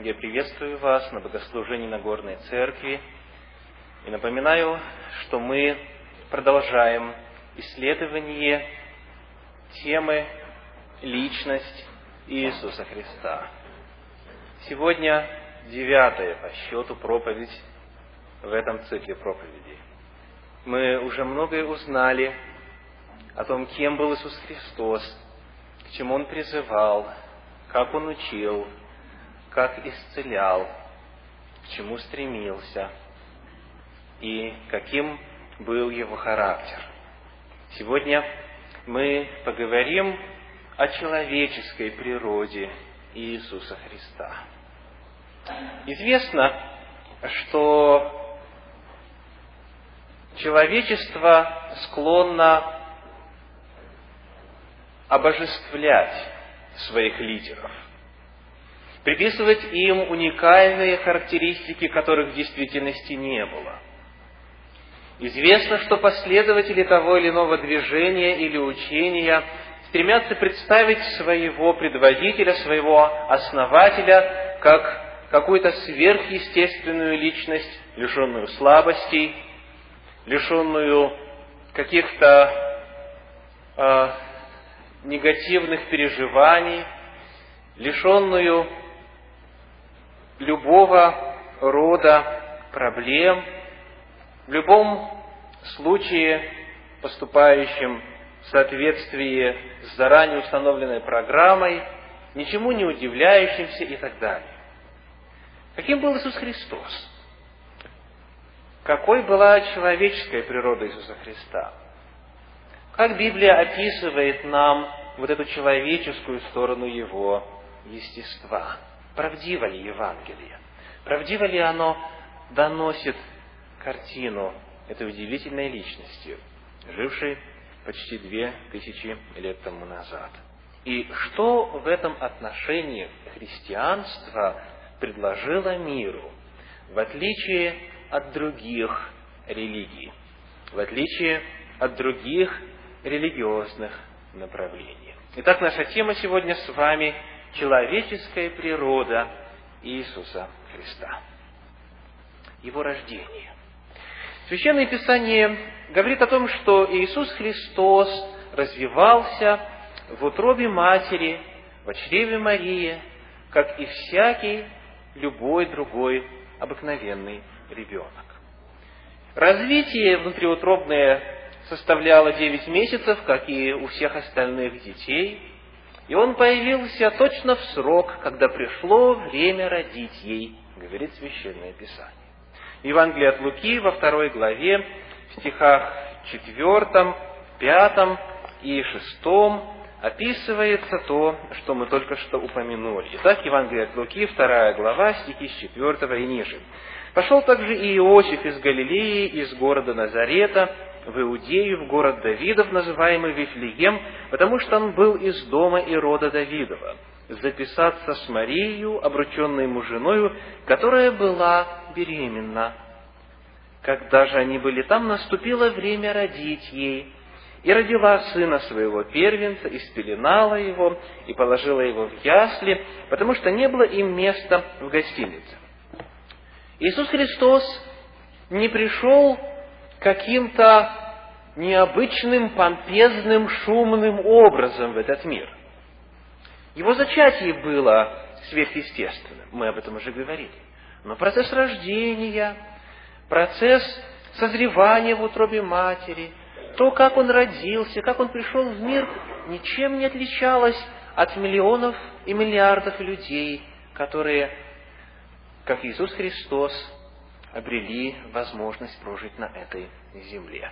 Я приветствую вас на богослужении Нагорной Церкви и напоминаю, что мы продолжаем исследование темы «Личность Иисуса Христа». Сегодня девятая по счету проповедь в этом цикле проповедей. Мы уже многое узнали о том, кем был Иисус Христос, к чему Он призывал, как Он учил, как исцелял, к чему стремился и каким был Его характер. Сегодня мы поговорим о человеческой природе Иисуса Христа. Известно, что человечество склонно обожествлять своих лидеров, приписывать им уникальные характеристики, которых в действительности не было. Известно, что последователи того или иного движения или учения стремятся представить своего предводителя, своего основателя, как какую-то сверхъестественную личность, лишенную слабостей, лишенную каких-то э, негативных переживаний, лишенную любого рода проблем, в любом случае поступающим в соответствии с заранее установленной программой, ничему не удивляющимся и так далее. Каким был Иисус Христос? Какой была человеческая природа Иисуса Христа? Как Библия описывает нам вот эту человеческую сторону Его естества? Правдиво ли Евангелие? Правдиво ли оно доносит картину этой удивительной личности, жившей почти две тысячи лет тому назад? И что в этом отношении христианство предложило миру, в отличие от других религий, в отличие от других религиозных направлений. Итак, наша тема сегодня с вами – человеческая природа Иисуса Христа. Его рождение. Священное Писание говорит о том, что Иисус Христос развивался в утробе матери, в чреве Марии, как и всякий любой другой обыкновенный ребенок. Развитие внутриутробное составляло 9 месяцев, как и у всех остальных детей, и он появился точно в срок, когда пришло время родить ей, говорит Священное Писание. Евангелие от Луки во второй главе, в стихах 4, 5 и 6 описывается то, что мы только что упомянули. Итак, Евангелие от Луки, вторая глава, стихи с 4 и ниже. «Пошел также и Иосиф из Галилеи, из города Назарета, в Иудею, в город Давидов, называемый Вифлеем, потому что он был из дома и рода Давидова, записаться с Марией, обрученной ему женою, которая была беременна. Когда же они были там, наступило время родить ей, и родила сына своего первенца, и спеленала его, и положила его в ясли, потому что не было им места в гостинице. Иисус Христос не пришел каким-то необычным, помпезным, шумным образом в этот мир. Его зачатие было сверхъестественным, мы об этом уже говорили. Но процесс рождения, процесс созревания в утробе матери – то, как он родился, как он пришел в мир, ничем не отличалось от миллионов и миллиардов людей, которые, как Иисус Христос, обрели возможность прожить на этой земле.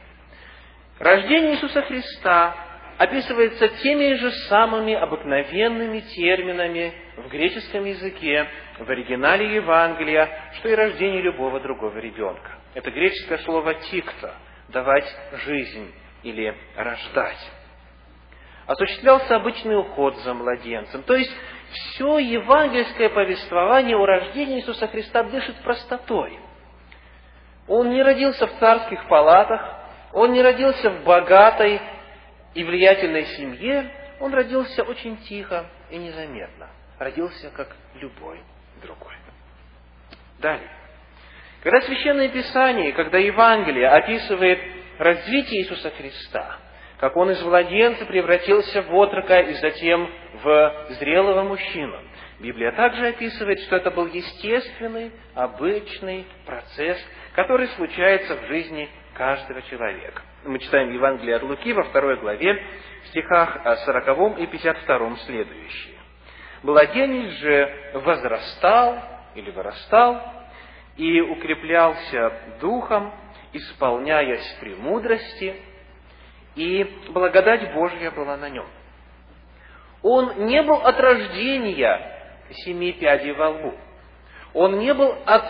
Рождение Иисуса Христа описывается теми же самыми обыкновенными терминами в греческом языке, в оригинале Евангелия, что и рождение любого другого ребенка. Это греческое слово «тикта», давать жизнь или рождать. Осуществлялся обычный уход за младенцем. То есть, все евангельское повествование о рождении Иисуса Христа дышит простотой. Он не родился в царских палатах, он не родился в богатой и влиятельной семье, он родился очень тихо и незаметно. Родился как любой другой. Далее. Когда Священное Писание, когда Евангелие описывает развитие Иисуса Христа, как Он из младенца превратился в отрока и затем в зрелого мужчину, Библия также описывает, что это был естественный, обычный процесс, который случается в жизни каждого человека. Мы читаем Евангелие от Луки во второй главе, в стихах 40 и 52 следующие. Младенец же возрастал или вырастал и укреплялся духом, исполняясь премудрости, и благодать Божья была на нем. Он не был от рождения семи пядей во лбу. Он не был от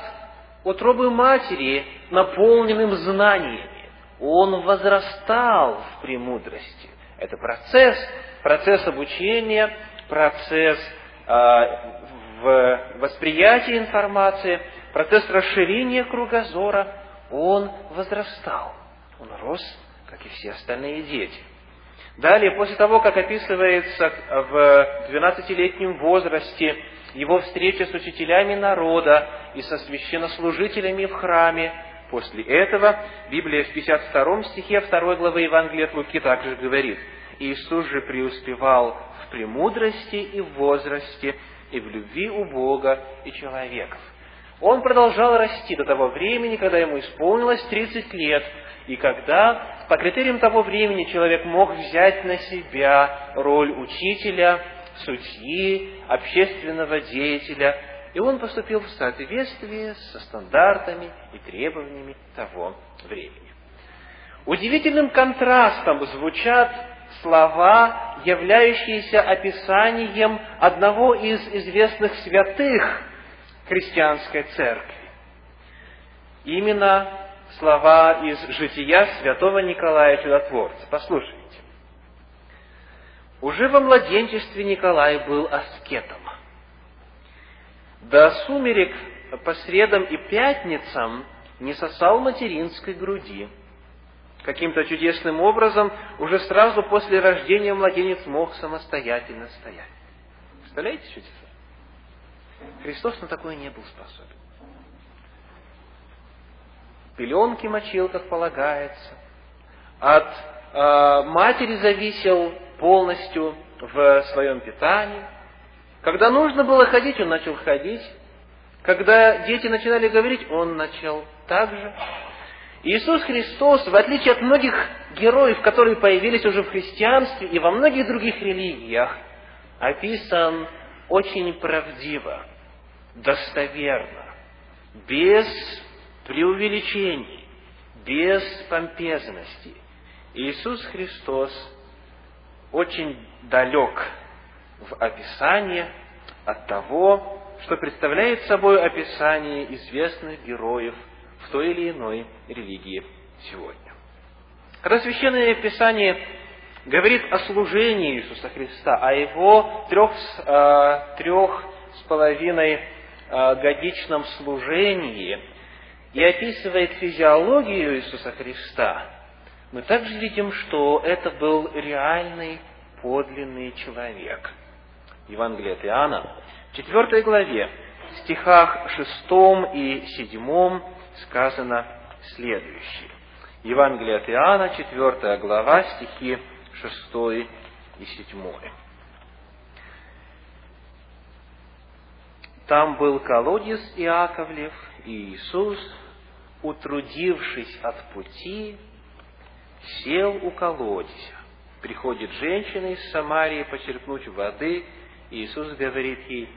утробы матери наполненным знаниями. Он возрастал в премудрости. Это процесс, процесс обучения, процесс э, в восприятии информации, процесс расширения кругозора. Он возрастал. Он рос, как и все остальные дети. Далее, после того, как описывается в 12-летнем возрасте его встреча с учителями народа и со священнослужителями в храме, после этого Библия в 52 стихе 2 главы Евангелия от Луки также говорит, «Иисус же преуспевал в премудрости и в возрасте, и в любви у Бога и человеков». Он продолжал расти до того времени, когда ему исполнилось 30 лет, и когда по критериям того времени человек мог взять на себя роль учителя, судьи, общественного деятеля, и он поступил в соответствии со стандартами и требованиями того времени. Удивительным контрастом звучат слова, являющиеся описанием одного из известных святых христианской церкви. Именно слова из жития святого Николая Чудотворца. Послушайте. Уже во младенчестве Николай был аскетом. До сумерек по средам и пятницам не сосал материнской груди. Каким-то чудесным образом уже сразу после рождения младенец мог самостоятельно стоять. Представляете чудеса? Христос на такое не был способен пеленки мочил, как полагается, от э, матери зависел полностью в своем питании. Когда нужно было ходить, он начал ходить. Когда дети начинали говорить, он начал так же. Иисус Христос, в отличие от многих героев, которые появились уже в христианстве и во многих других религиях, описан очень правдиво, достоверно, без преувеличений, без помпезности. Иисус Христос очень далек в описании от того, что представляет собой описание известных героев в той или иной религии сегодня. Когда Священное Писание говорит о служении Иисуса Христа, о Его трех, э, трех с половиной э, годичном служении, и описывает физиологию Иисуса Христа, мы также видим, что это был реальный, подлинный человек. Евангелие от Иоанна, в 4 главе, в стихах 6 и 7 сказано следующее. Евангелие от Иоанна, 4 глава, стихи 6 и 7. Там был колодец Иаковлев, и Иисус, утрудившись от пути, сел у колодца. Приходит женщина из Самарии почерпнуть воды, и Иисус говорит ей,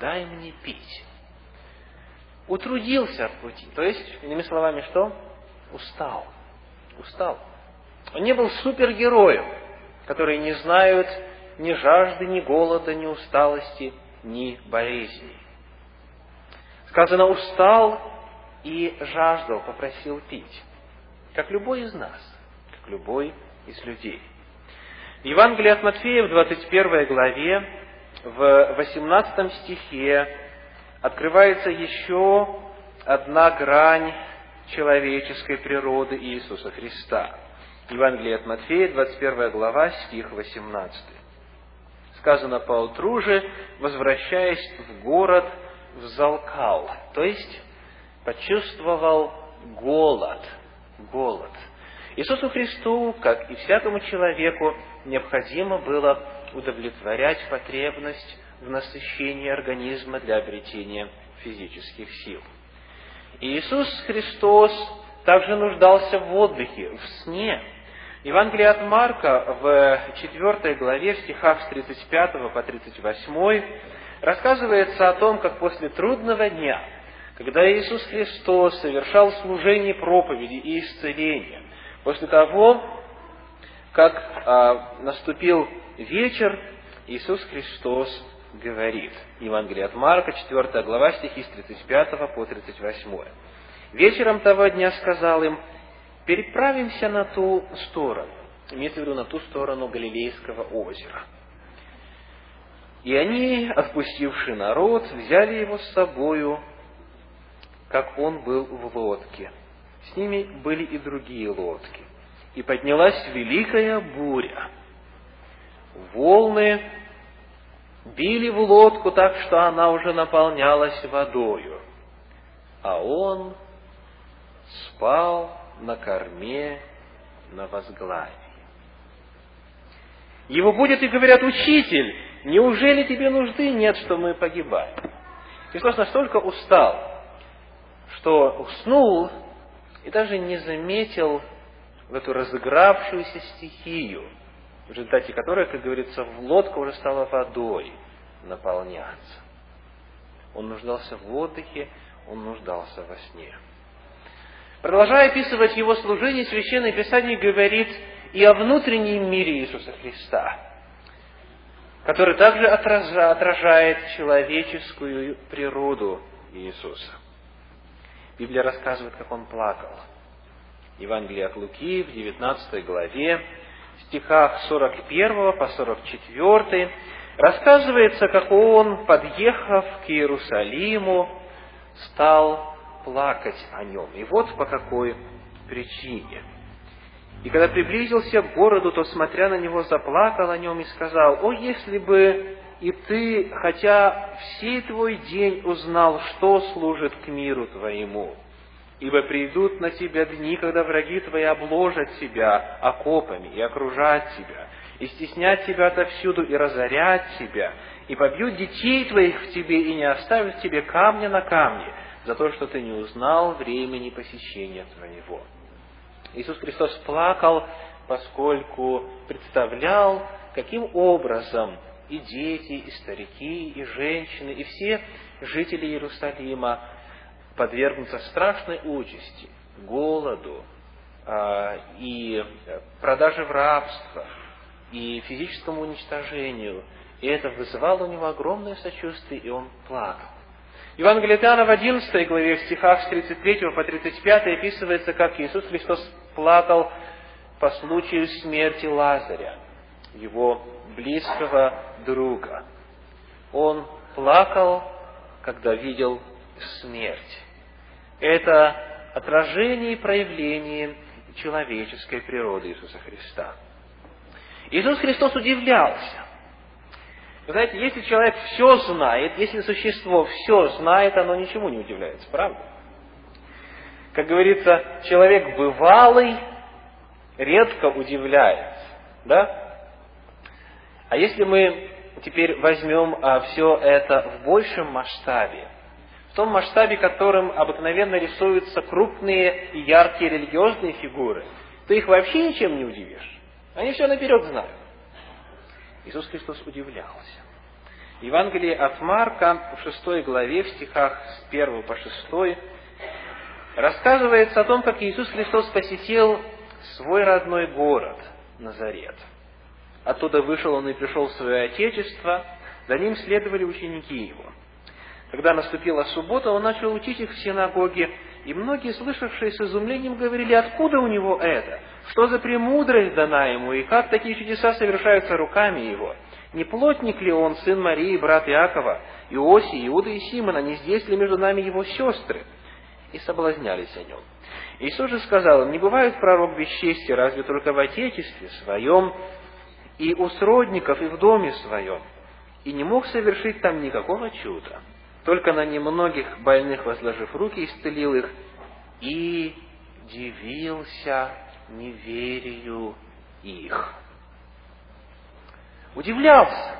дай мне пить. Утрудился от пути. То есть, иными словами, что? Устал. Устал. Он не был супергероем, которые не знают ни жажды, ни голода, ни усталости, ни болезни. Сказано, устал и жаждал, попросил пить. Как любой из нас, как любой из людей. В Евангелии от Матфея в 21 главе, в 18 стихе, открывается еще одна грань человеческой природы Иисуса Христа. Евангелие от Матфея, 21 глава, стих 18. Сказано, поутру же, возвращаясь в город, взалкал, то есть почувствовал голод, голод. Иисусу Христу, как и всякому человеку, необходимо было удовлетворять потребность в насыщении организма для обретения физических сил. И Иисус Христос также нуждался в отдыхе, в сне. Евангелие от Марка в 4 главе, в стихах с 35 по 38, рассказывается о том, как после трудного дня, когда Иисус Христос совершал служение проповеди и исцеления, после того, как а, наступил вечер, Иисус Христос говорит. Евангелие от Марка, 4 глава, стихи с 35 по 38. Вечером того дня сказал им, переправимся на ту сторону, имеется в виду на ту сторону Галилейского озера. И они, отпустивший народ, взяли его с собою, как он был в лодке. С ними были и другие лодки. И поднялась великая буря. Волны били в лодку так, что она уже наполнялась водою. А он спал на корме на возглаве. Его будет и говорят, учитель, неужели тебе нужды нет, что мы погибаем? Христос настолько устал, что уснул и даже не заметил в эту разыгравшуюся стихию, в результате которой, как говорится, в лодка уже стала водой наполняться. Он нуждался в отдыхе, он нуждался во сне. Продолжая описывать его служение, Священное Писание говорит и о внутреннем мире Иисуса Христа, который также отражает человеческую природу Иисуса. Библия рассказывает, как он плакал. Евангелие от Луки в 19 главе, в стихах 41 по 44, рассказывается, как он, подъехав к Иерусалиму, стал плакать о нем. И вот по какой причине. И когда приблизился к городу, то, смотря на него, заплакал о нем и сказал, «О, если бы и ты, хотя всей твой день узнал, что служит к миру твоему, ибо придут на тебя дни, когда враги твои обложат тебя окопами и окружат тебя, и стеснят тебя отовсюду, и разорят тебя, и побьют детей твоих в тебе, и не оставят тебе камня на камне, за то, что ты не узнал времени посещения твоего. Иисус Христос плакал, поскольку представлял, каким образом и дети, и старики, и женщины, и все жители Иерусалима подвергнутся страшной участи, голоду а, и продаже в рабство, и физическому уничтожению. И это вызывало у него огромное сочувствие, и он плакал. Евангелие Иоанна в 11 главе, в стихах с 33 по 35 описывается, как Иисус Христос плакал по случаю смерти Лазаря, его близкого друга. Он плакал, когда видел смерть. Это отражение и проявление человеческой природы Иисуса Христа. Иисус Христос удивлялся. Вы знаете, если человек все знает, если существо все знает, оно ничему не удивляется, правда? Как говорится, человек бывалый редко удивляется, да? А если мы теперь возьмем а, все это в большем масштабе, в том масштабе, которым обыкновенно рисуются крупные и яркие религиозные фигуры, то их вообще ничем не удивишь. Они все наперед знают. Иисус Христос удивлялся. Евангелие от Марка в шестой главе, в стихах с 1 по 6, рассказывается о том, как Иисус Христос посетил свой родной город, Назарет. Оттуда вышел он и пришел в свое Отечество, за ним следовали ученики его. Когда наступила суббота, он начал учить их в синагоге, и многие, слышавшие с изумлением, говорили, откуда у него это? Что за премудрость дана ему, и как такие чудеса совершаются руками его? Не плотник ли он, сын Марии, брат Иакова, Иоси, Иуда и Симона, не здесь ли между нами его сестры? И соблазнялись о нем. Иисус же сказал им, не бывает пророк без чести, разве только в Отечестве своем, и у сродников, и в доме своем. И не мог совершить там никакого чуда. Только на немногих больных возложив руки, исцелил их, и дивился неверию их. Удивлялся.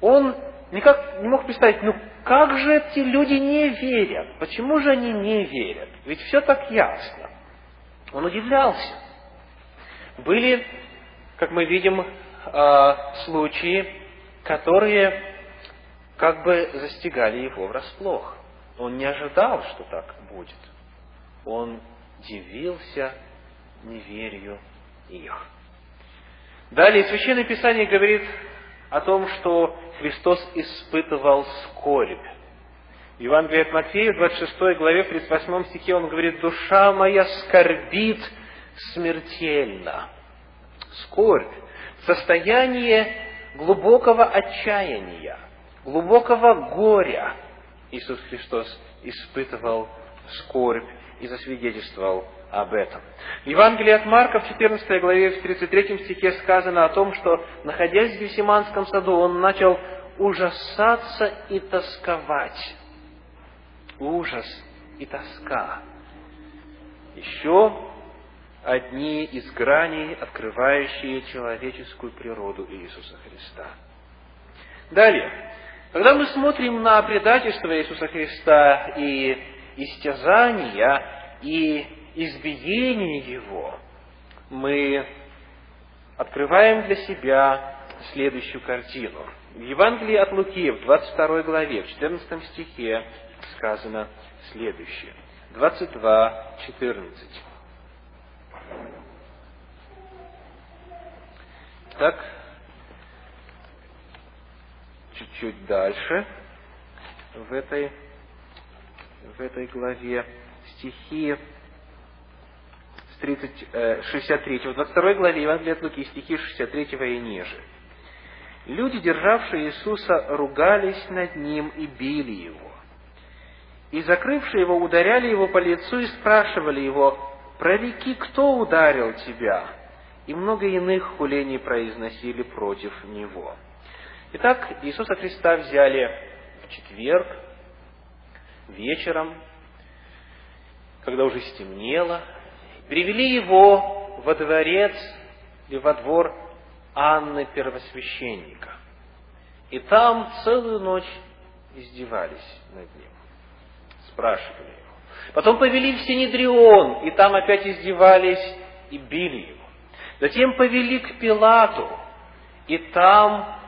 Он никак не мог представить, ну как же эти люди не верят? Почему же они не верят? Ведь все так ясно. Он удивлялся. Были, как мы видим, а, случаи, которые как бы застигали его врасплох. Он не ожидал, что так будет. Он дивился неверию их. Далее Священное Писание говорит о том, что Христос испытывал скорбь. В Евангелии от Матфея, в 26 главе, в 38 стихе он говорит, «Душа моя скорбит смертельно». Скорбь, состояние глубокого отчаяния, глубокого горя. Иисус Христос испытывал скорбь и засвидетельствовал об этом. В Евангелии от Марка в 14 главе, в 33 стихе сказано о том, что, находясь в Гефсиманском саду, он начал ужасаться и тосковать. Ужас и тоска. Еще одни из граней, открывающие человеческую природу Иисуса Христа. Далее, когда мы смотрим на предательство Иисуса Христа и истязания, и избиение Его, мы открываем для себя следующую картину. В Евангелии от Луки, в 22 главе, в 14 стихе сказано следующее. 22, 14. Так, чуть-чуть дальше в этой, в этой главе стихи с 30, э, 63, в 22 главе Евангелия от Луки, стихи 63 и ниже. Люди, державшие Иисуса, ругались над Ним и били Его. И закрывшие Его, ударяли Его по лицу и спрашивали Его, «Прореки, кто ударил Тебя?» И много иных хулений произносили против Него. Итак, Иисуса Христа взяли в четверг, вечером, когда уже стемнело, привели его во дворец или во двор Анны Первосвященника. И там целую ночь издевались над ним, спрашивали его. Потом повели в Синедрион, и там опять издевались и били его. Затем повели к Пилату, и там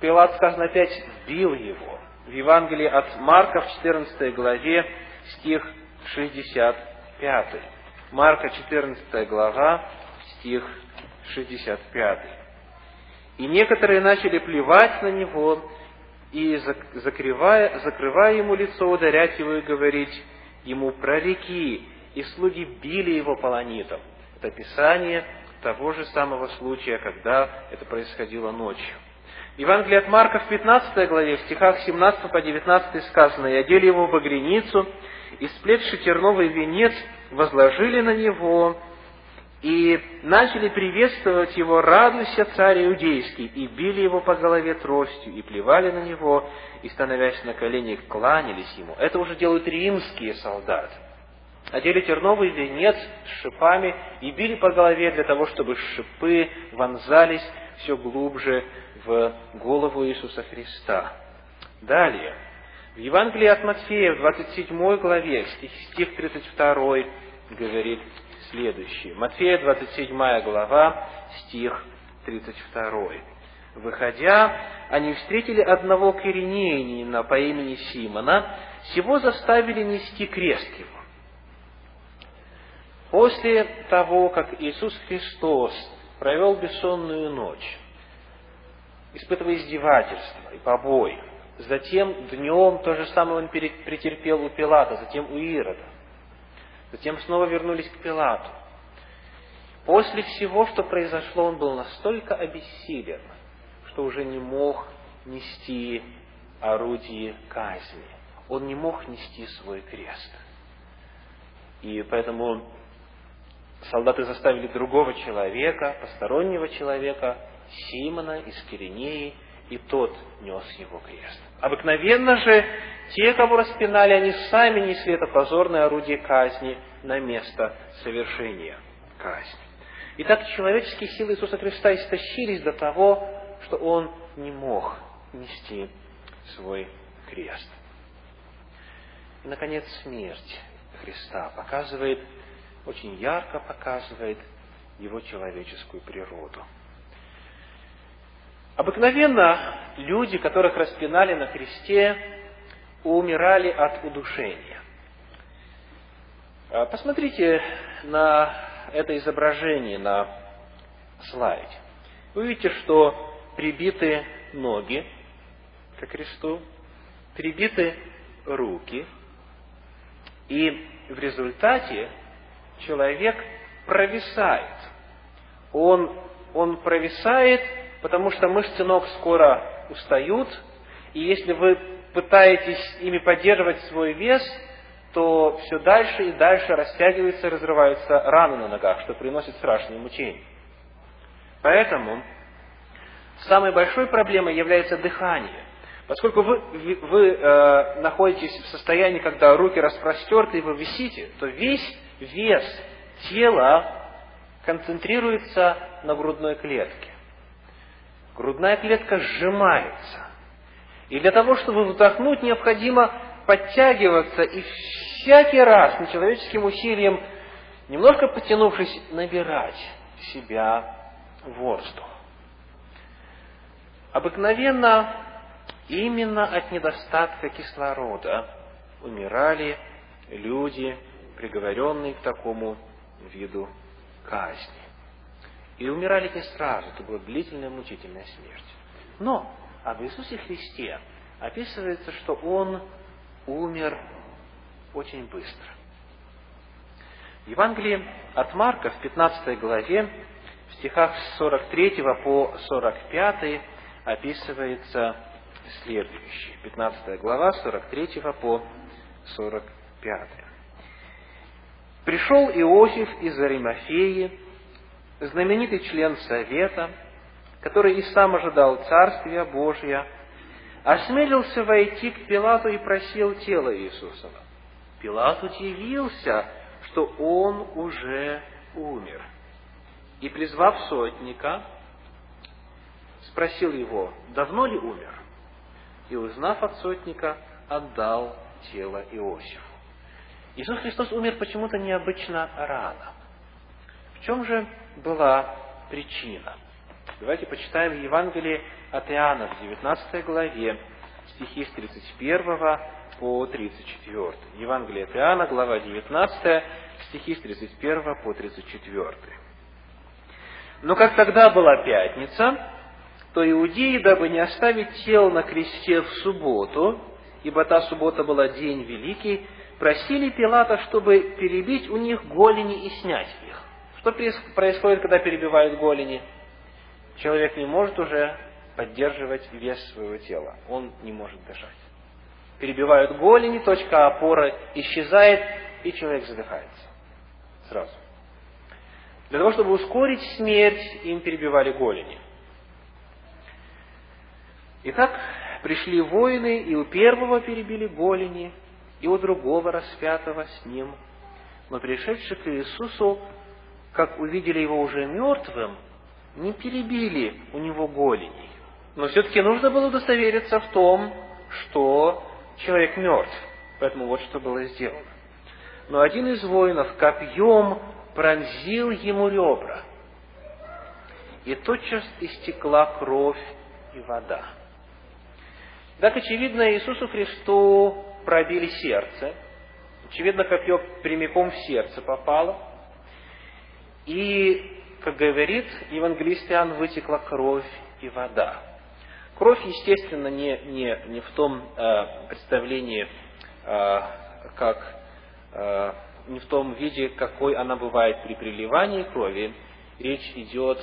Пилат, сказано, опять бил его. В Евангелии от Марка в 14 главе стих 65. Марка 14 глава, стих 65. И некоторые начали плевать на него, и, закрывая, закрывая ему лицо, ударять его и говорить ему прореки, и слуги били его полонитом. Это описание того же самого случая, когда это происходило ночью. Евангелие от Марка в 15 главе, в стихах 17 по 19 сказано, «И одели его в багряницу, и сплетший терновый венец возложили на него, и начали приветствовать его, радуйся, царь иудейский, и били его по голове тростью, и плевали на него, и, становясь на колени, кланялись ему. Это уже делают римские солдаты. Одели терновый венец с шипами и били по голове для того, чтобы шипы вонзались все глубже в голову Иисуса Христа. Далее, в Евангелии от Матфея, в 27 главе, стих, стих 32, говорит следующее. Матфея, 27 глава, стих 32. Выходя, они встретили одного киринеянина по имени Симона, сего заставили нести крест его. После того, как Иисус Христос провел бессонную ночь, испытывая издевательства и побои. Затем днем то же самое он претерпел у Пилата, затем у Ирода. Затем снова вернулись к Пилату. После всего, что произошло, он был настолько обессилен, что уже не мог нести орудие казни. Он не мог нести свой крест. И поэтому солдаты заставили другого человека, постороннего человека, Симона из Киринеи, и тот нес его крест. Обыкновенно же те, кого распинали, они сами несли это позорное орудие казни на место совершения казни. Итак, человеческие силы Иисуса Христа истощились до того, что Он не мог нести свой крест. И, наконец, смерть Христа показывает, очень ярко показывает Его человеческую природу. Обыкновенно люди, которых распинали на кресте, умирали от удушения. А, посмотрите на это изображение на слайде. Вы видите, что прибиты ноги ко кресту, прибиты руки, и в результате человек провисает. Он, он провисает потому что мышцы ног скоро устают, и если вы пытаетесь ими поддерживать свой вес, то все дальше и дальше растягиваются и разрываются раны на ногах, что приносит страшные мучения. Поэтому самой большой проблемой является дыхание. Поскольку вы, вы э, находитесь в состоянии, когда руки распростерты и вы висите, то весь вес тела концентрируется на грудной клетке грудная клетка сжимается. И для того, чтобы вдохнуть, необходимо подтягиваться и всякий раз нечеловеческим усилием, немножко потянувшись, набирать себя воздух. Обыкновенно именно от недостатка кислорода умирали люди, приговоренные к такому виду казни. И умирали не сразу, это была длительная мучительная смерть. Но об Иисусе Христе описывается, что Он умер очень быстро. В Евангелии от Марка в 15 главе, в стихах с 43 по 45 описывается следующее. 15 глава, 43 по 45. «Пришел Иосиф из Аримафеи, знаменитый член Совета, который и сам ожидал Царствия Божия, осмелился войти к Пилату и просил тело Иисусова. Пилат удивился, что он уже умер. И, призвав сотника, спросил его, давно ли умер? И, узнав от сотника, отдал тело Иосифу. Иисус Христос умер почему-то необычно рано. В чем же была причина? Давайте почитаем Евангелие от Иоанна в 19 главе, стихи с 31 по 34. Евангелие от Иоанна, глава 19, стихи с 31 по 34. Но как тогда была пятница, то иудеи, дабы не оставить тел на кресте в субботу, ибо та суббота была день великий, просили Пилата, чтобы перебить у них голени и снять их. Что происходит, когда перебивают голени? Человек не может уже поддерживать вес своего тела. Он не может дышать. Перебивают голени, точка опоры исчезает, и человек задыхается. Сразу. Для того, чтобы ускорить смерть, им перебивали голени. Итак, пришли воины, и у первого перебили голени, и у другого распятого с ним. Но пришедший к Иисусу как увидели его уже мертвым, не перебили у него голени. Но все-таки нужно было удостовериться в том, что человек мертв. Поэтому вот что было сделано. Но один из воинов копьем пронзил ему ребра. И тотчас истекла кровь и вода. Так, очевидно, Иисусу Христу пробили сердце. Очевидно, копье прямиком в сердце попало. И, как говорит евангелист Иоанн, вытекла кровь и вода. Кровь, естественно, не, не, не в том э, представлении, э, как, э, не в том виде, какой она бывает при приливании крови. Речь идет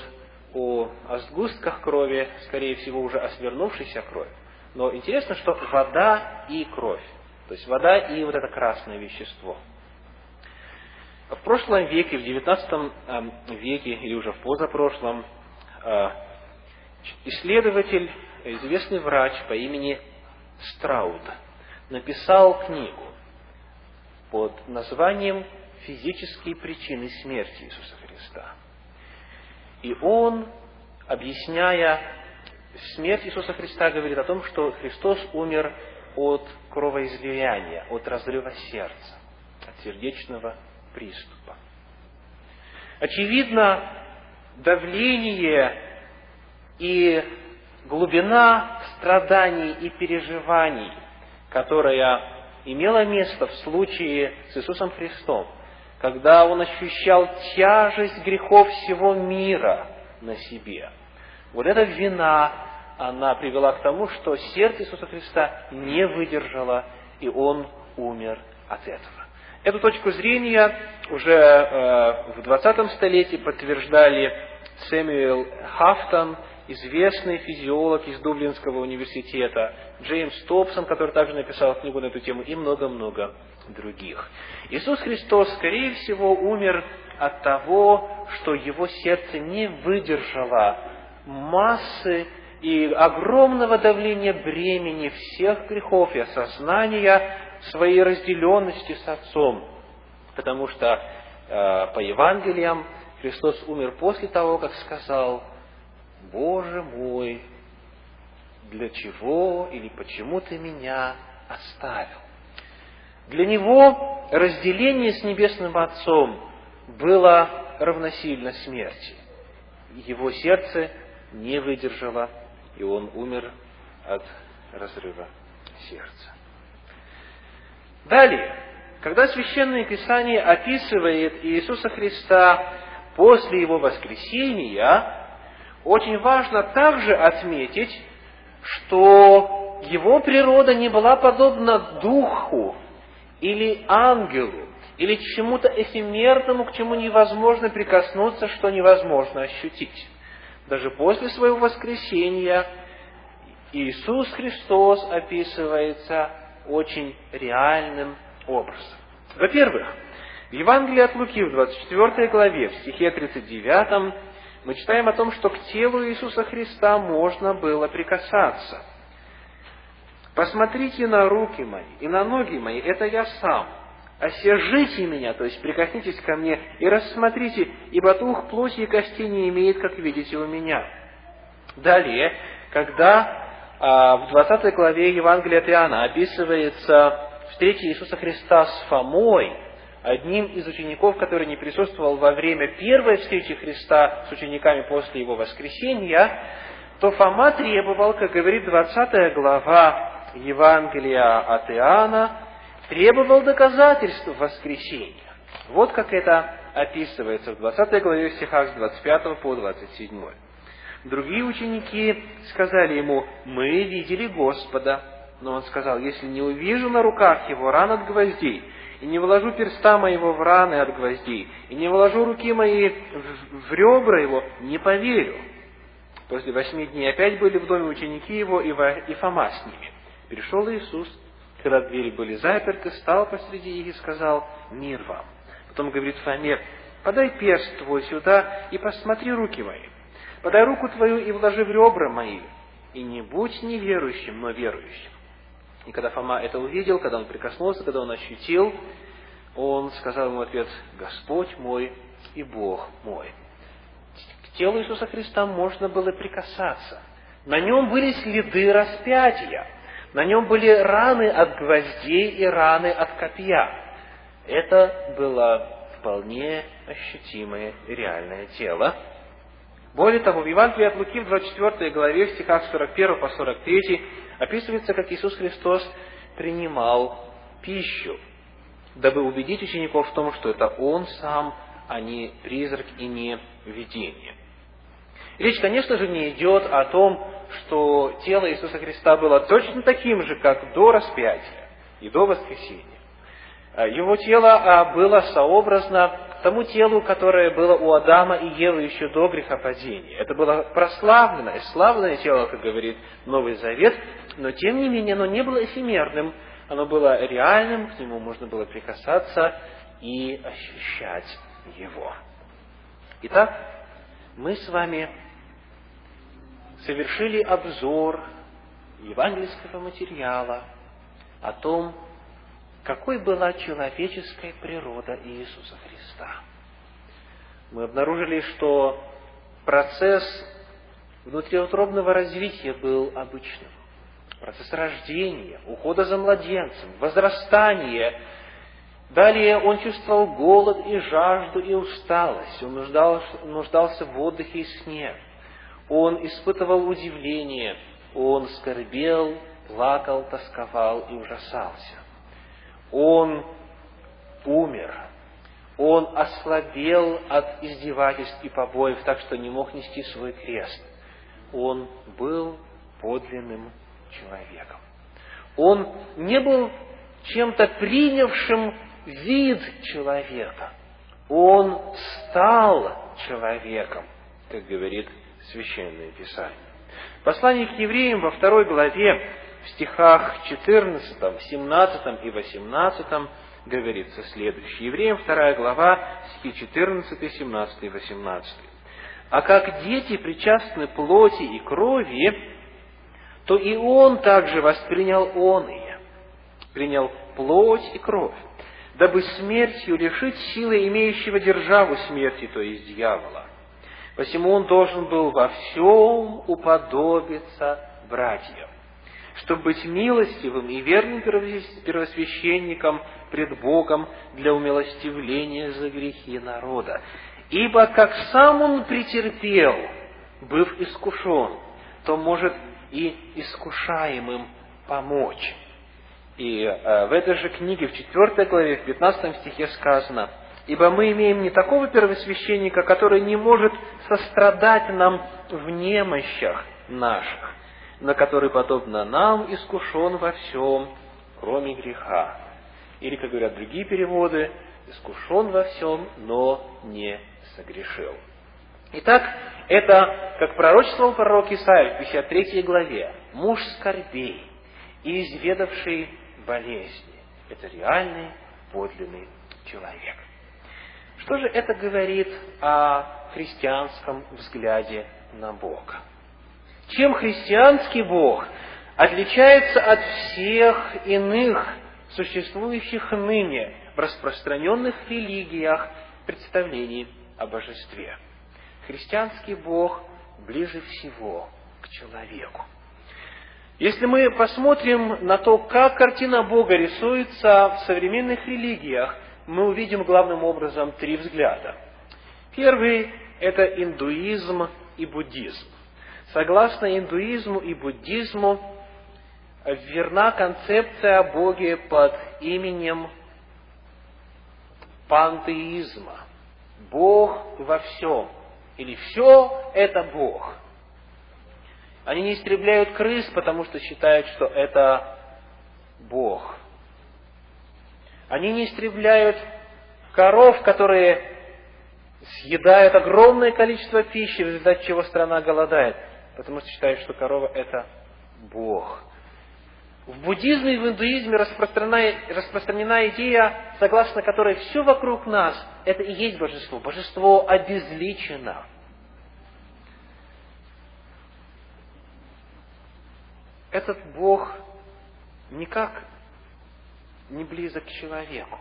о, о сгустках крови, скорее всего, уже о свернувшейся крови. Но интересно, что вода и кровь. То есть вода и вот это красное вещество – в прошлом веке, в XIX эм, веке или уже в позапрошлом, э, исследователь известный врач по имени Страуд написал книгу под названием «Физические причины смерти Иисуса Христа». И он, объясняя смерть Иисуса Христа, говорит о том, что Христос умер от кровоизлияния, от разрыва сердца, от сердечного приступа. Очевидно, давление и глубина страданий и переживаний, которая имела место в случае с Иисусом Христом, когда Он ощущал тяжесть грехов всего мира на себе. Вот эта вина, она привела к тому, что сердце Иисуса Христа не выдержало, и Он умер от этого. Эту точку зрения уже э, в 20 столетии подтверждали Сэмюэл Хафтон, известный физиолог из Дублинского университета, Джеймс Топсон, который также написал книгу на эту тему, и много-много других. Иисус Христос, скорее всего, умер от того, что его сердце не выдержало массы и огромного давления бремени всех грехов и осознания своей разделенности с Отцом. Потому что э, по Евангелиям Христос умер после того, как сказал, «Боже мой, для чего или почему ты меня оставил?» Для него разделение с Небесным Отцом было равносильно смерти. Его сердце не выдержало, и он умер от разрыва сердца. Далее, когда Священное Писание описывает Иисуса Христа после Его воскресения, очень важно также отметить, что Его природа не была подобна Духу или ангелу, или чему-то эфемерному, к чему невозможно прикоснуться, что невозможно ощутить. Даже после своего воскресения Иисус Христос описывается очень реальным образом. Во-первых, в Евангелии от Луки в 24 главе, в стихе 39, мы читаем о том, что к телу Иисуса Христа можно было прикасаться. «Посмотрите на руки мои и на ноги мои, это я сам. Осержите меня, то есть прикоснитесь ко мне и рассмотрите, ибо дух плоти и костей не имеет, как видите у меня». Далее, когда в 20 главе Евангелия от Иоанна описывается встреча Иисуса Христа с Фомой, одним из учеников, который не присутствовал во время первой встречи Христа с учениками после его воскресения, то Фома требовал, как говорит 20 глава Евангелия от Иоанна, требовал доказательств воскресения. Вот как это описывается в 20 главе стихах с 25 по 27. Другие ученики сказали ему, мы видели Господа. Но он сказал, если не увижу на руках его ран от гвоздей, и не вложу перста моего в раны от гвоздей, и не вложу руки мои в, ребра его, не поверю. После восьми дней опять были в доме ученики его и, и Фома с ними. Пришел Иисус, когда двери были заперты, стал посреди их и сказал, мир вам. Потом говорит Фоме, подай перст твой сюда и посмотри руки мои подай руку твою и вложи в ребра мои, и не будь неверующим, но верующим. И когда Фома это увидел, когда он прикоснулся, когда он ощутил, он сказал ему ответ, Господь мой и Бог мой. К телу Иисуса Христа можно было прикасаться. На нем были следы распятия. На нем были раны от гвоздей и раны от копья. Это было вполне ощутимое реальное тело, более того, в Евангелии от Луки в 24 главе, в стихах 41 по 43, описывается, как Иисус Христос принимал пищу, дабы убедить учеников в том, что это Он сам, а не призрак и не видение. Речь, конечно же, не идет о том, что тело Иисуса Христа было точно таким же, как до распятия и до воскресения. Его тело а, было сообразно тому телу, которое было у Адама и Евы еще до грехопадения. Это было прославленное, славное тело, как говорит Новый Завет, но тем не менее оно не было эфемерным, оно было реальным, к нему можно было прикасаться и ощущать его. Итак, мы с вами совершили обзор евангельского материала о том, какой была человеческая природа Иисуса Христа. Мы обнаружили, что процесс внутриутробного развития был обычным. Процесс рождения, ухода за младенцем, возрастания. Далее он чувствовал голод и жажду и усталость. Он нуждался, нуждался в отдыхе и сне. Он испытывал удивление. Он скорбел, плакал, тосковал и ужасался. Он умер. Он ослабел от издевательств и побоев, так что не мог нести свой крест. Он был подлинным человеком. Он не был чем-то принявшим вид человека. Он стал человеком, как говорит Священное Писание. Послание к евреям во второй главе, в стихах 14, 17 и 18 говорится следующее. Евреям вторая глава, стихи 14, 17 и 18. «А как дети причастны плоти и крови, то и он также воспринял он ее, принял плоть и кровь, дабы смертью лишить силы имеющего державу смерти, то есть дьявола. Посему он должен был во всем уподобиться братьям, чтобы быть милостивым и верным первосвященником пред Богом для умилостивления за грехи народа. Ибо как сам он претерпел, быв искушен, то может и искушаемым помочь. И э, в этой же книге, в 4 главе, в 15 стихе сказано, «Ибо мы имеем не такого первосвященника, который не может сострадать нам в немощах наших, но который, подобно нам, искушен во всем, кроме греха». Или, как говорят другие переводы, искушен во всем, но не согрешил. Итак, это, как пророчествовал пророк Исаия в 53 главе, муж скорбей и изведавший болезни. Это реальный, подлинный человек. Что же это говорит о христианском взгляде на Бога? Чем христианский Бог отличается от всех иных существующих ныне в распространенных религиях представлений о божестве? Христианский Бог ближе всего к человеку. Если мы посмотрим на то, как картина Бога рисуется в современных религиях, мы увидим главным образом три взгляда. Первый – это индуизм и буддизм. Согласно индуизму и буддизму, верна концепция о Боге под именем пантеизма. Бог во всем – или все это Бог. Они не истребляют крыс, потому что считают, что это Бог. Они не истребляют коров, которые съедают огромное количество пищи, в результате чего страна голодает, потому что считают, что корова – это Бог. В буддизме и в индуизме распространена, распространена идея, согласно которой все вокруг нас – это и есть божество. Божество обезличено. Этот Бог никак не близок к человеку.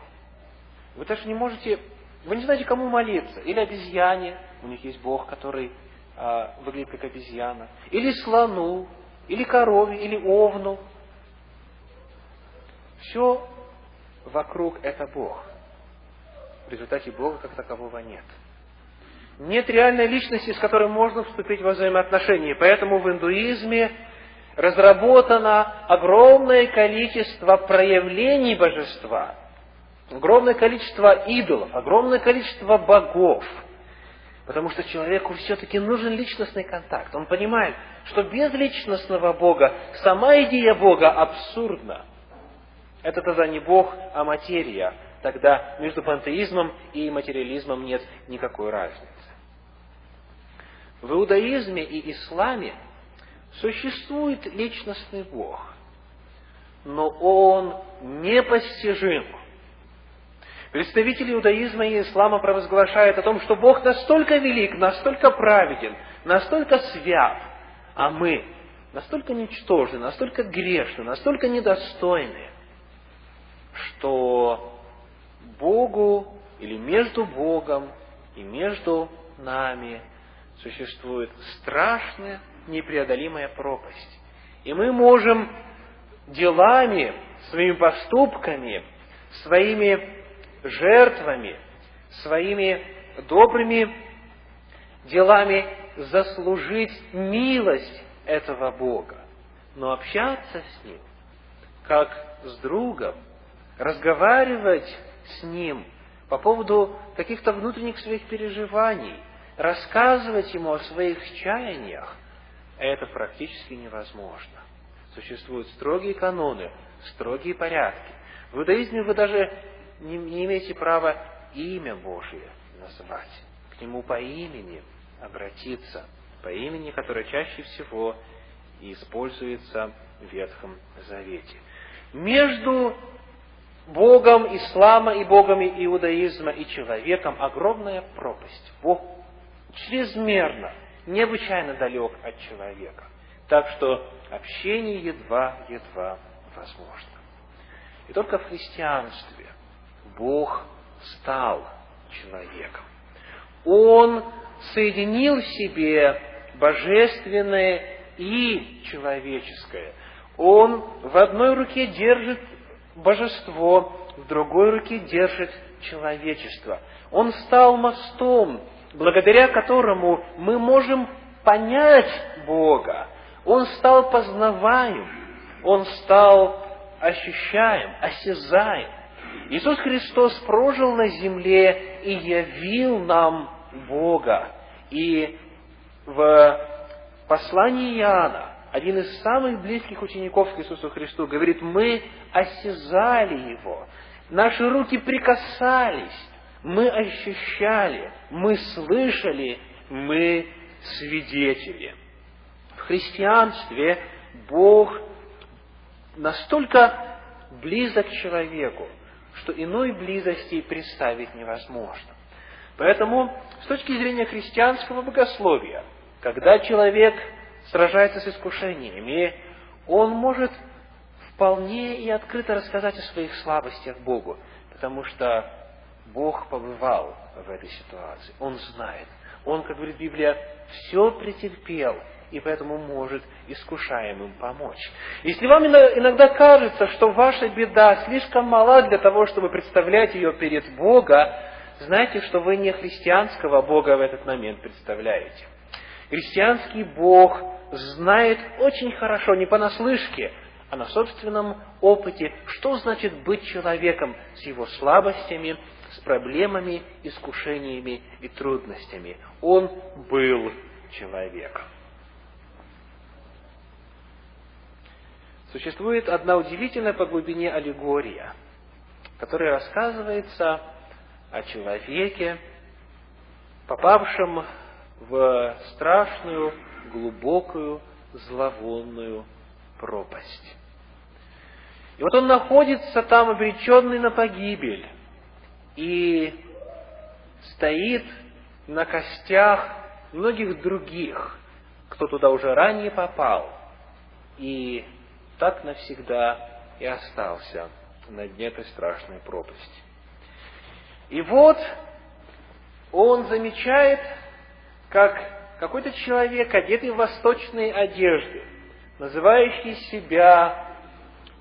Вы даже не можете, вы не знаете, кому молиться. Или обезьяне, у них есть Бог, который а, выглядит как обезьяна. Или слону, или корове, или овну – все вокруг это Бог. В результате Бога как такового нет. Нет реальной личности, с которой можно вступить в взаимоотношения. Поэтому в индуизме разработано огромное количество проявлений божества, огромное количество идолов, огромное количество богов. Потому что человеку все-таки нужен личностный контакт. Он понимает, что без личностного Бога сама идея Бога абсурдна. Это тогда не Бог, а материя. Тогда между пантеизмом и материализмом нет никакой разницы. В иудаизме и исламе существует личностный Бог, но Он непостижим. Представители иудаизма и ислама провозглашают о том, что Бог настолько велик, настолько праведен, настолько свят, а мы настолько ничтожны, настолько грешны, настолько недостойны, что Богу или между Богом и между нами существует страшная непреодолимая пропасть. И мы можем делами, своими поступками, своими жертвами, своими добрыми делами заслужить милость этого Бога. Но общаться с Ним, как с другом, разговаривать с Ним по поводу каких-то внутренних своих переживаний, рассказывать Ему о своих чаяниях, это практически невозможно. Существуют строгие каноны, строгие порядки. В иудаизме вы даже не, не имеете права имя Божие назвать, к Нему по имени обратиться, по имени, которое чаще всего используется в Ветхом Завете. Между Богом ислама и Богом иудаизма и человеком огромная пропасть. Бог чрезмерно, необычайно далек от человека. Так что общение едва-едва возможно. И только в христианстве Бог стал человеком. Он соединил в себе божественное и человеческое. Он в одной руке держит божество, в другой руке держит человечество. Он стал мостом, благодаря которому мы можем понять Бога. Он стал познаваем, он стал ощущаем, осязаем. Иисус Христос прожил на земле и явил нам Бога. И в послании Иоанна, один из самых близких учеников к Иисусу Христу, говорит, мы осязали Его, наши руки прикасались, мы ощущали, мы слышали, мы свидетели. В христианстве Бог настолько близок человеку, что иной близости представить невозможно. Поэтому, с точки зрения христианского богословия, когда человек сражается с искушениями, он может вполне и открыто рассказать о своих слабостях Богу, потому что Бог побывал в этой ситуации, Он знает. Он, как говорит Библия, все претерпел, и поэтому может искушаемым помочь. Если вам иногда кажется, что ваша беда слишком мала для того, чтобы представлять ее перед Богом, знайте, что вы не христианского Бога в этот момент представляете. Христианский Бог знает очень хорошо, не понаслышке, а на собственном опыте, что значит быть человеком с его слабостями, с проблемами, искушениями и трудностями. Он был человеком. Существует одна удивительная по глубине аллегория, которая рассказывается о человеке, попавшем в страшную, глубокую, зловонную пропасть. И вот он находится там, обреченный на погибель, и стоит на костях многих других, кто туда уже ранее попал, и так навсегда и остался на дне этой страшной пропасти. И вот он замечает, как какой-то человек, одетый в восточные одежды, называющий себя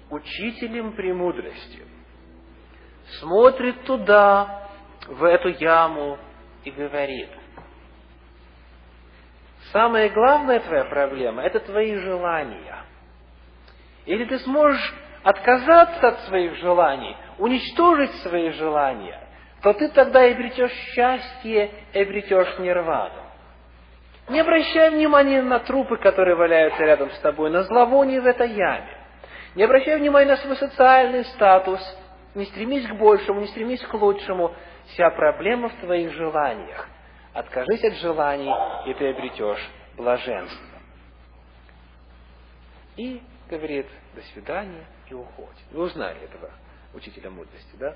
учителем премудрости, смотрит туда, в эту яму, и говорит, самая главная твоя проблема – это твои желания. Или ты сможешь отказаться от своих желаний, уничтожить свои желания, то ты тогда и обретешь счастье, и обретешь нирвану. Не обращай внимания на трупы, которые валяются рядом с тобой, на зловоние в этой яме. Не обращай внимания на свой социальный статус. Не стремись к большему, не стремись к лучшему. Вся проблема в твоих желаниях. Откажись от желаний, и ты обретешь блаженство. И говорит, до свидания, и уходит. Вы узнали этого учителя мудрости, да?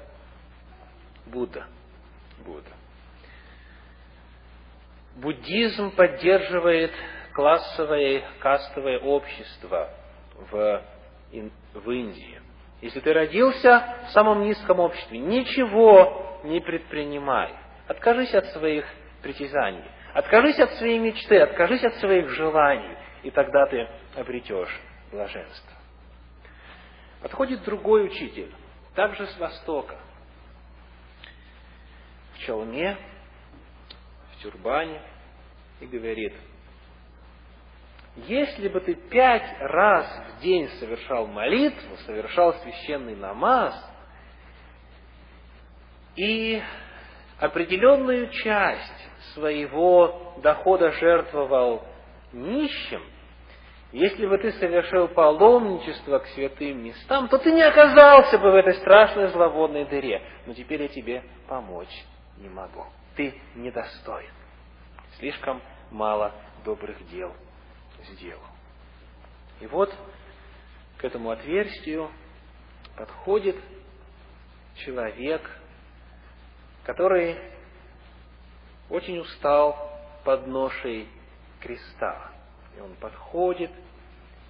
Будда. Будда. Буддизм поддерживает бесклассовое кастовое общество в, в Индии. Если ты родился в самом низком обществе, ничего не предпринимай. Откажись от своих притязаний. Откажись от своей мечты, откажись от своих желаний, и тогда ты обретешь блаженство. Подходит другой учитель, также с Востока, в челме, в тюрбане, и говорит, если бы ты пять раз в день совершал молитву, совершал священный намаз, и определенную часть своего дохода жертвовал нищим, если бы ты совершил паломничество к святым местам, то ты не оказался бы в этой страшной зловонной дыре. Но теперь я тебе помочь не могу. Ты недостоин. Слишком мало добрых дел сделал. И вот к этому отверстию подходит человек, который очень устал под ношей креста. И он подходит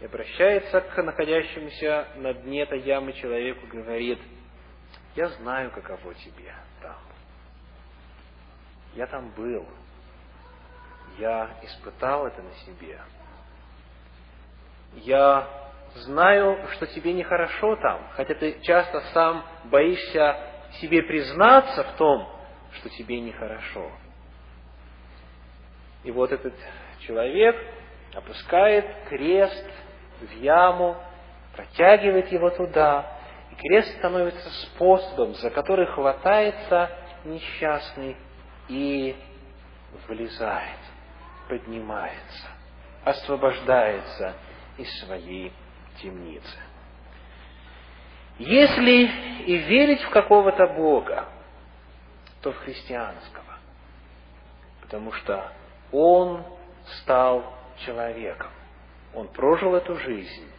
и обращается к находящемуся на дне этой ямы человеку, говорит, я знаю, каково тебе там. Я там был. Я испытал это на себе. Я знаю, что тебе нехорошо там, хотя ты часто сам боишься себе признаться в том, что тебе нехорошо. И вот этот человек опускает крест в яму, протягивает его туда, и крест становится способом, за который хватается несчастный и вылезает, поднимается, освобождается из своей темницы. Если и верить в какого-то Бога, то в христианского, потому что Он стал человеком. Он прожил эту жизнь.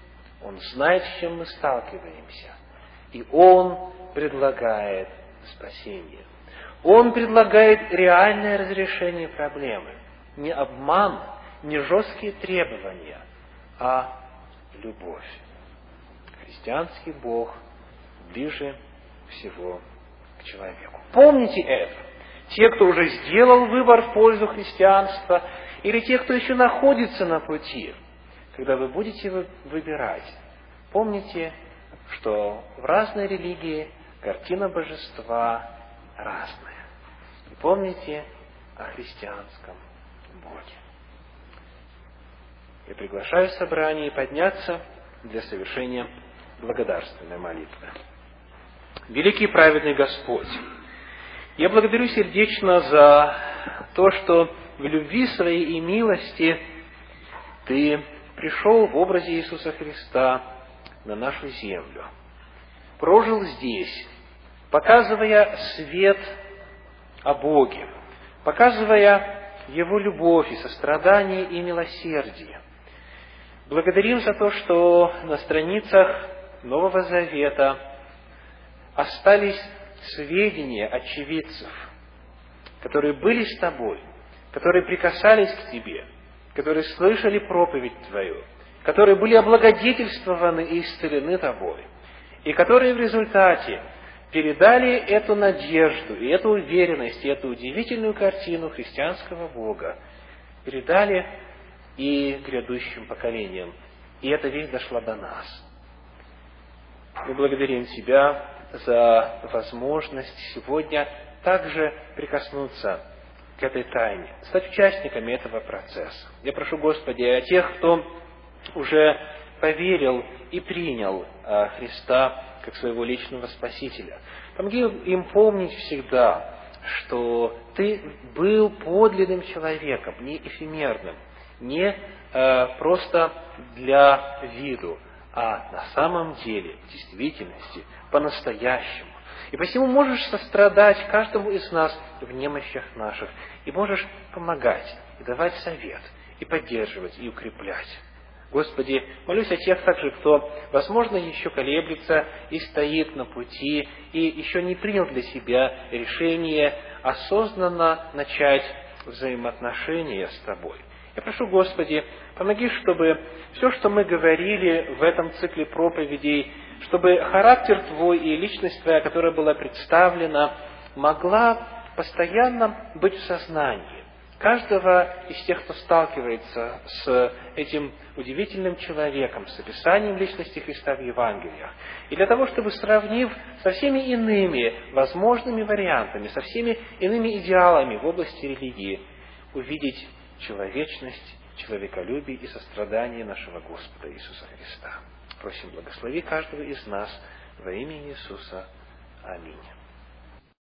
Он знает, с чем мы сталкиваемся. И Он предлагает спасение. Он предлагает реальное разрешение проблемы. Не обман, не жесткие требования, а любовь. Христианский Бог ближе всего к человеку. Помните это. Те, кто уже сделал выбор в пользу христианства, или те, кто еще находится на пути, когда вы будете выбирать, помните, что в разной религии картина божества разная. И помните о христианском Боге. Я приглашаю собрание подняться для совершения благодарственной молитвы. Великий праведный Господь, я благодарю сердечно за то, что в любви своей и милости Ты пришел в образе Иисуса Христа на нашу землю, прожил здесь, показывая свет о Боге, показывая Его любовь и сострадание и милосердие. Благодарим за то, что на страницах Нового Завета остались сведения очевидцев, которые были с тобой, которые прикасались к тебе, которые слышали проповедь Твою, которые были облагодетельствованы и исцелены Тобой, и которые в результате передали эту надежду, и эту уверенность, и эту удивительную картину христианского Бога, передали и грядущим поколениям. И эта вещь дошла до нас. Мы благодарим Тебя за возможность сегодня также прикоснуться к этой тайне, стать участниками этого процесса. Я прошу, Господи, о тех, кто уже поверил и принял а, Христа как своего личного Спасителя. Помоги им помнить всегда, что Ты был подлинным человеком, не эфемерным, не э, просто для виду, а на самом деле, в действительности, по-настоящему. И посему можешь сострадать каждому из нас в немощах наших, и можешь помогать, и давать совет, и поддерживать, и укреплять. Господи, молюсь о тех также, кто, возможно, еще колеблется и стоит на пути, и еще не принял для себя решение осознанно начать взаимоотношения с Тобой. Я прошу, Господи, помоги, чтобы все, что мы говорили в этом цикле проповедей, чтобы характер Твой и личность Твоя, которая была представлена, могла постоянно быть в сознании каждого из тех, кто сталкивается с этим удивительным человеком, с описанием личности Христа в Евангелиях. И для того, чтобы, сравнив со всеми иными возможными вариантами, со всеми иными идеалами в области религии, увидеть человечность, человеколюбие и сострадание нашего Господа Иисуса Христа. Просим, благослови каждого из нас во имя Иисуса. Аминь.